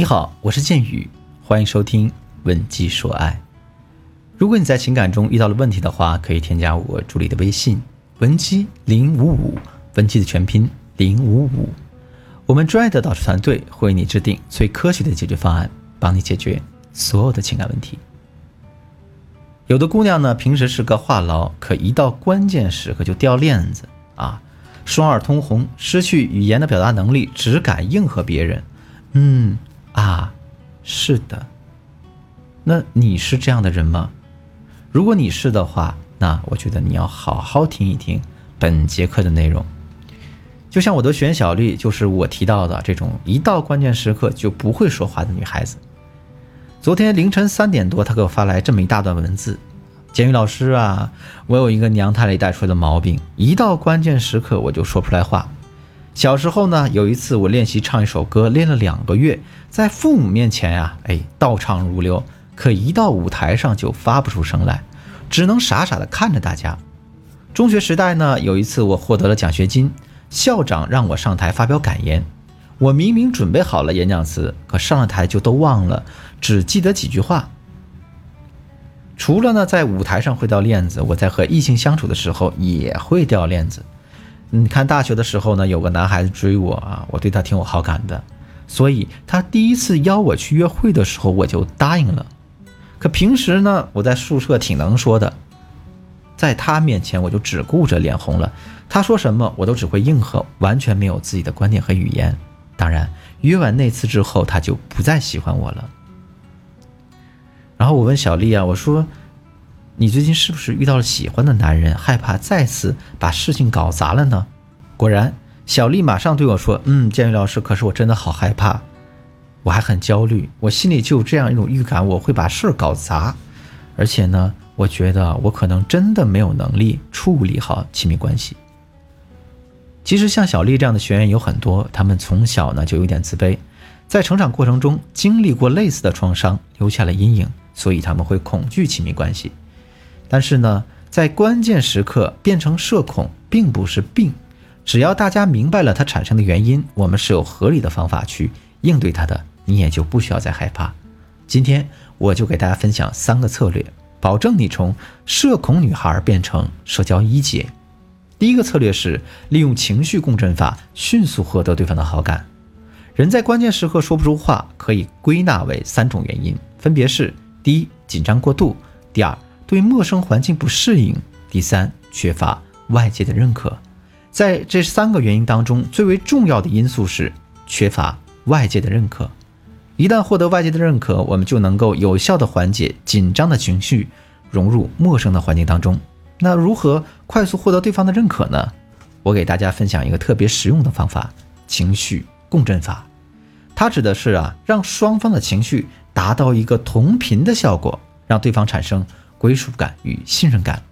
你好，我是剑宇，欢迎收听《文姬说爱》。如果你在情感中遇到了问题的话，可以添加我助理的微信“文姬零五五”，文姬的全拼零五五。我们专业的导师团队会为你制定最科学的解决方案，帮你解决所有的情感问题。有的姑娘呢，平时是个话痨，可一到关键时刻就掉链子啊，双耳通红，失去语言的表达能力，只敢应和别人。嗯啊，是的。那你是这样的人吗？如果你是的话，那我觉得你要好好听一听本节课的内容。就像我的学员小丽，就是我提到的这种一到关键时刻就不会说话的女孩子。昨天凌晨三点多，她给我发来这么一大段文字：“监狱老师啊，我有一个娘胎里带出来的毛病，一到关键时刻我就说不出来话。小时候呢，有一次我练习唱一首歌，练了两个月，在父母面前呀，哎，倒唱如流，可一到舞台上就发不出声来，只能傻傻的看着大家。中学时代呢，有一次我获得了奖学金。”校长让我上台发表感言，我明明准备好了演讲词，可上了台就都忘了，只记得几句话。除了呢，在舞台上会掉链子，我在和异性相处的时候也会掉链子。你看大学的时候呢，有个男孩子追我啊，我对他挺有好感的，所以他第一次邀我去约会的时候，我就答应了。可平时呢，我在宿舍挺能说的。在他面前，我就只顾着脸红了。他说什么，我都只会应和，完全没有自己的观点和语言。当然，约完那次之后，他就不再喜欢我了。然后我问小丽啊，我说：“你最近是不是遇到了喜欢的男人，害怕再次把事情搞砸了呢？”果然，小丽马上对我说：“嗯，建宇老师，可是我真的好害怕，我还很焦虑，我心里就有这样一种预感，我会把事儿搞砸，而且呢。”我觉得我可能真的没有能力处理好亲密关系。其实像小丽这样的学员有很多，他们从小呢就有点自卑，在成长过程中经历过类似的创伤，留下了阴影，所以他们会恐惧亲密关系。但是呢，在关键时刻变成社恐并不是病，只要大家明白了它产生的原因，我们是有合理的方法去应对它的，你也就不需要再害怕。今天我就给大家分享三个策略。保证你从社恐女孩变成社交一姐。第一个策略是利用情绪共振法，迅速获得对方的好感。人在关键时刻说不出话，可以归纳为三种原因，分别是：第一，紧张过度；第二，对陌生环境不适应；第三，缺乏外界的认可。在这三个原因当中，最为重要的因素是缺乏外界的认可。一旦获得外界的认可，我们就能够有效的缓解紧张的情绪，融入陌生的环境当中。那如何快速获得对方的认可呢？我给大家分享一个特别实用的方法——情绪共振法。它指的是啊，让双方的情绪达到一个同频的效果，让对方产生归属感与信任感。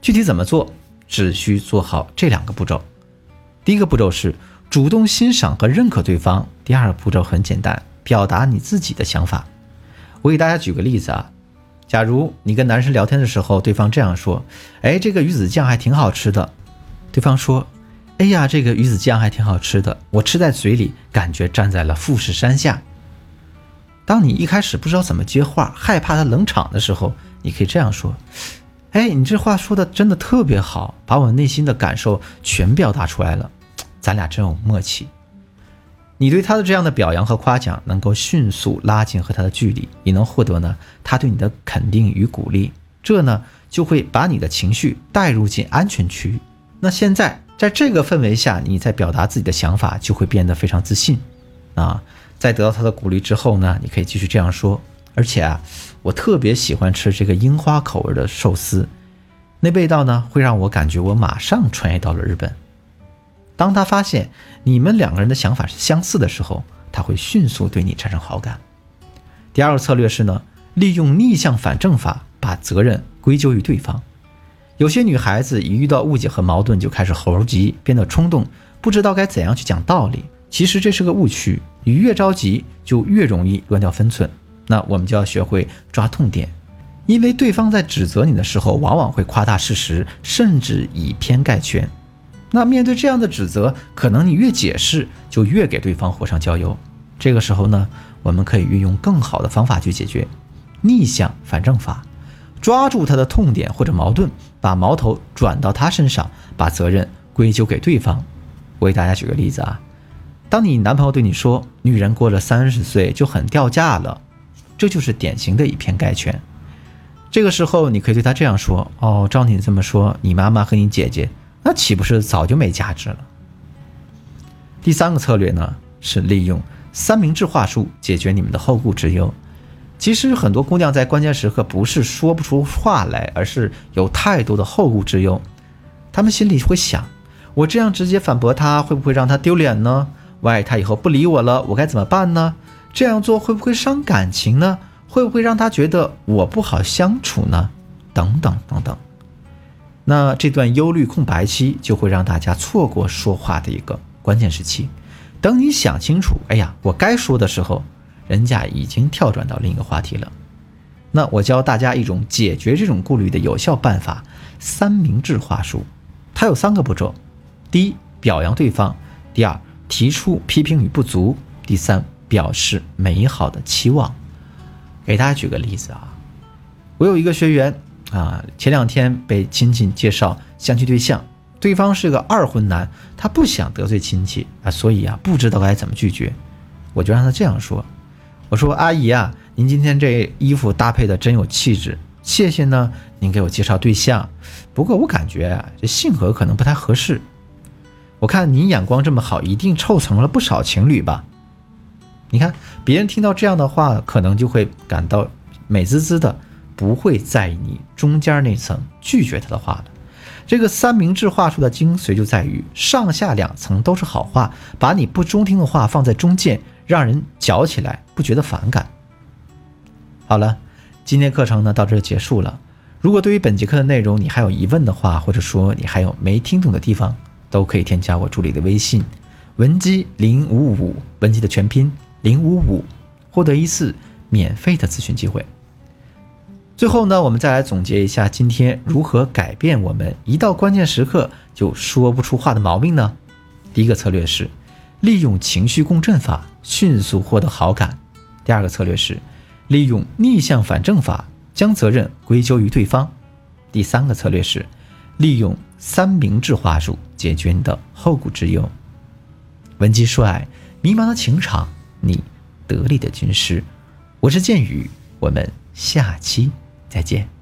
具体怎么做？只需做好这两个步骤。第一个步骤是主动欣赏和认可对方。第二个步骤很简单。表达你自己的想法。我给大家举个例子啊，假如你跟男生聊天的时候，对方这样说：“哎，这个鱼子酱还挺好吃的。”对方说：“哎呀，这个鱼子酱还挺好吃的，我吃在嘴里，感觉站在了富士山下。”当你一开始不知道怎么接话，害怕他冷场的时候，你可以这样说：“哎，你这话说的真的特别好，把我内心的感受全表达出来了，咱俩真有默契。”你对他的这样的表扬和夸奖，能够迅速拉近和他的距离，也能获得呢他对你的肯定与鼓励，这呢就会把你的情绪带入进安全区。那现在在这个氛围下，你在表达自己的想法就会变得非常自信。啊，在得到他的鼓励之后呢，你可以继续这样说。而且啊，我特别喜欢吃这个樱花口味的寿司，那味道呢会让我感觉我马上穿越到了日本。当他发现你们两个人的想法是相似的时候，他会迅速对你产生好感。第二个策略是呢，利用逆向反证法，把责任归咎于对方。有些女孩子一遇到误解和矛盾就开始猴急，变得冲动，不知道该怎样去讲道理。其实这是个误区，你越着急就越容易乱掉分寸。那我们就要学会抓痛点，因为对方在指责你的时候，往往会夸大事实，甚至以偏概全。那面对这样的指责，可能你越解释，就越给对方火上浇油。这个时候呢，我们可以运用更好的方法去解决，逆向反正法，抓住他的痛点或者矛盾，把矛头转到他身上，把责任归咎给对方。我给大家举个例子啊，当你男朋友对你说“女人过了三十岁就很掉价了”，这就是典型的以偏概全。这个时候，你可以对他这样说：“哦，照你这么说，你妈妈和你姐姐那岂不是早就没价值了？”第三个策略呢，是利用三明治话术解决你们的后顾之忧。其实很多姑娘在关键时刻不是说不出话来，而是有太多的后顾之忧。她们心里会想：我这样直接反驳他，会不会让他丢脸呢？万一他以后不理我了，我该怎么办呢？这样做会不会伤感情呢？会不会让他觉得我不好相处呢？等等等等。那这段忧虑空白期就会让大家错过说话的一个关键时期。等你想清楚，哎呀，我该说的时候，人家已经跳转到另一个话题了。那我教大家一种解决这种顾虑的有效办法——三明治话术。它有三个步骤：第一，表扬对方；第二，提出批评与不足；第三，表示美好的期望。给大家举个例子啊，我有一个学员啊，前两天被亲戚介绍相亲对象，对方是个二婚男，他不想得罪亲戚啊，所以啊不知道该怎么拒绝，我就让他这样说：“我说阿姨啊，您今天这衣服搭配的真有气质，谢谢呢，您给我介绍对象，不过我感觉啊这性格可能不太合适，我看您眼光这么好，一定凑成了不少情侣吧。”你看，别人听到这样的话，可能就会感到美滋滋的，不会在意你中间那层拒绝他的话了。这个三明治话术的精髓就在于上下两层都是好话，把你不中听的话放在中间，让人嚼起来不觉得反感。好了，今天课程呢到这结束了。如果对于本节课的内容你还有疑问的话，或者说你还有没听懂的地方，都可以添加我助理的微信，文姬零五五，文姬的全拼。零五五，获得一次免费的咨询机会。最后呢，我们再来总结一下今天如何改变我们一到关键时刻就说不出话的毛病呢？第一个策略是利用情绪共振法，迅速获得好感；第二个策略是利用逆向反正法，将责任归咎于对方；第三个策略是利用三明治话术解决你的后顾之忧。闻鸡说爱，迷茫的情场。你得力的军师，我是剑宇，我们下期再见。